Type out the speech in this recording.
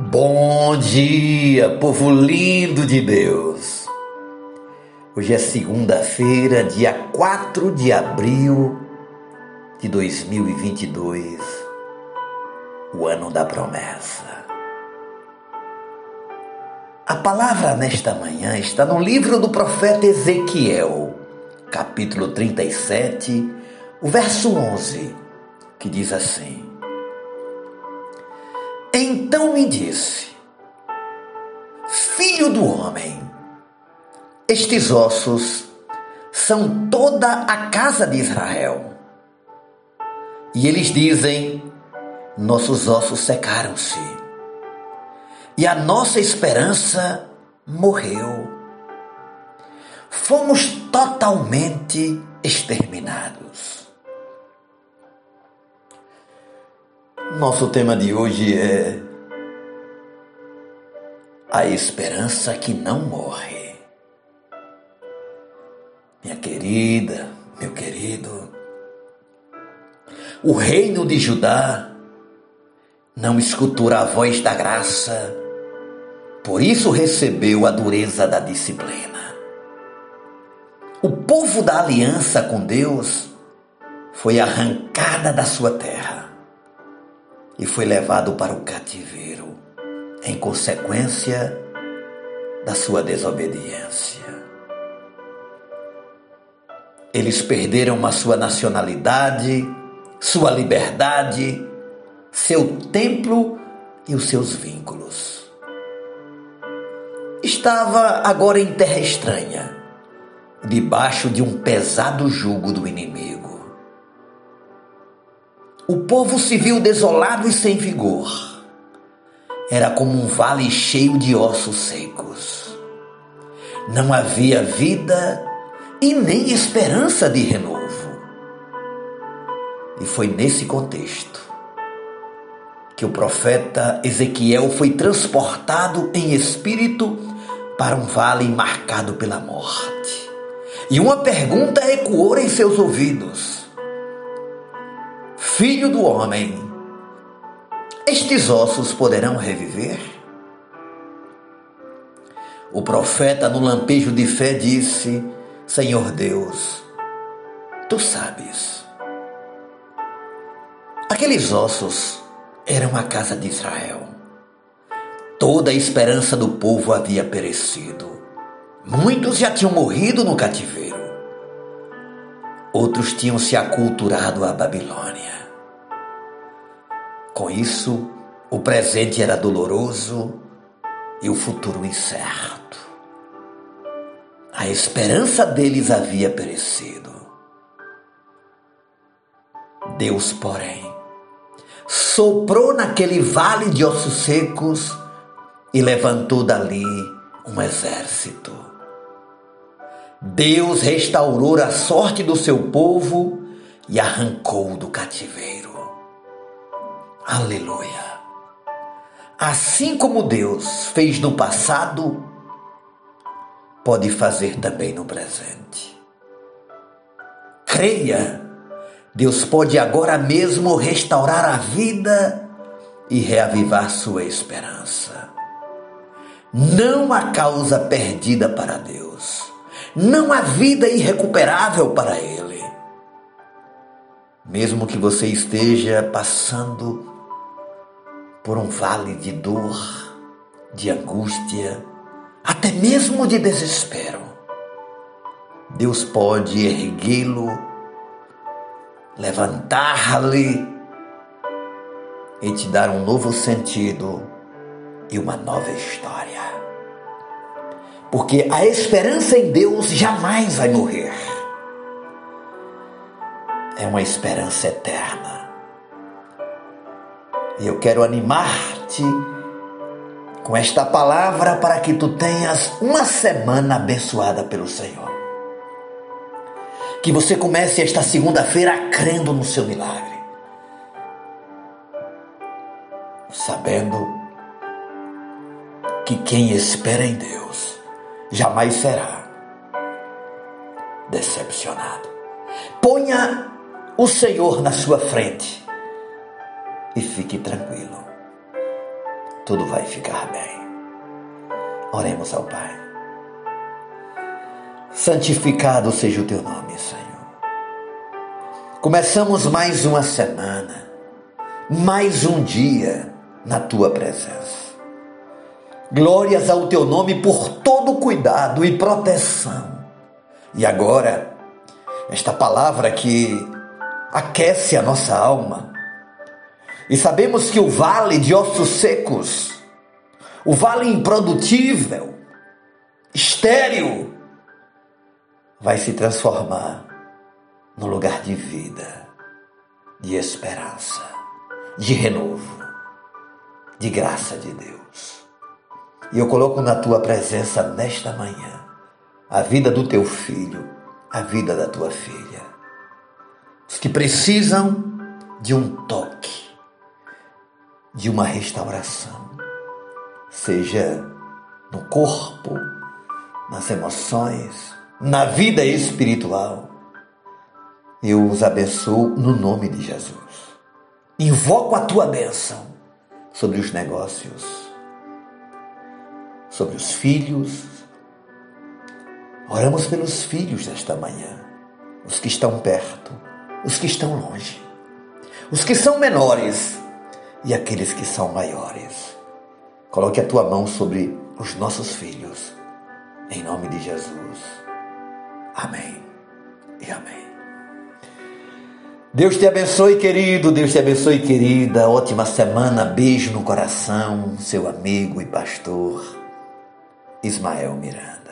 Bom dia, povo lindo de Deus! Hoje é segunda-feira, dia 4 de abril de 2022, o ano da promessa. A palavra nesta manhã está no livro do profeta Ezequiel, capítulo 37, o verso 11, que diz assim: então me disse: Filho do homem, estes ossos são toda a casa de Israel. E eles dizem: Nossos ossos secaram-se, e a nossa esperança morreu. Fomos totalmente exterminados. Nosso tema de hoje é a esperança que não morre. Minha querida, meu querido, o reino de Judá não escutou a voz da graça, por isso recebeu a dureza da disciplina. O povo da aliança com Deus foi arrancada da sua terra e foi levado para o cativeiro em consequência da sua desobediência. Eles perderam a sua nacionalidade, sua liberdade, seu templo e os seus vínculos. Estava agora em terra estranha, debaixo de um pesado jugo do inimigo. O povo se viu desolado e sem vigor. Era como um vale cheio de ossos secos. Não havia vida e nem esperança de renovo. E foi nesse contexto que o profeta Ezequiel foi transportado em espírito para um vale marcado pela morte. E uma pergunta ecoou em seus ouvidos: Filho do homem, estes ossos poderão reviver? O profeta, no lampejo de fé, disse: Senhor Deus, tu sabes. Aqueles ossos eram a casa de Israel. Toda a esperança do povo havia perecido. Muitos já tinham morrido no cativeiro. Outros tinham se aculturado à Babilônia. Com isso, o presente era doloroso e o futuro incerto. A esperança deles havia perecido. Deus, porém, soprou naquele vale de ossos secos e levantou dali um exército. Deus restaurou a sorte do seu povo e arrancou do cativeiro. Aleluia. Assim como Deus fez no passado, pode fazer também no presente. Creia, Deus pode agora mesmo restaurar a vida e reavivar sua esperança. Não há causa perdida para Deus, não há vida irrecuperável para Ele. Mesmo que você esteja passando por um vale de dor, de angústia, até mesmo de desespero. Deus pode erguê-lo, levantar-lhe e te dar um novo sentido e uma nova história. Porque a esperança em Deus jamais vai morrer. É uma esperança eterna. E eu quero animar-te com esta palavra para que tu tenhas uma semana abençoada pelo Senhor. Que você comece esta segunda-feira crendo no seu milagre. Sabendo que quem espera em Deus jamais será decepcionado. Ponha o Senhor na sua frente e fique tranquilo. tudo vai ficar bem. Oremos ao Pai. Santificado seja o teu nome, Senhor. Começamos mais uma semana, mais um dia na tua presença. Glórias ao teu nome por todo cuidado e proteção. E agora, esta palavra que aquece a nossa alma. E sabemos que o vale de ossos secos, o vale improdutível, estéril, vai se transformar no lugar de vida, de esperança, de renovo, de graça de Deus. E eu coloco na tua presença nesta manhã a vida do teu filho, a vida da tua filha. Os que precisam de um toque, de uma restauração, seja no corpo, nas emoções, na vida espiritual. Eu os abençoo no nome de Jesus. Invoco a tua bênção sobre os negócios, sobre os filhos. Oramos pelos filhos nesta manhã, os que estão perto, os que estão longe, os que são menores e aqueles que são maiores. Coloque a tua mão sobre os nossos filhos, em nome de Jesus. Amém e amém. Deus te abençoe, querido. Deus te abençoe, querida. Ótima semana. Beijo no coração. Seu amigo e pastor Ismael Miranda.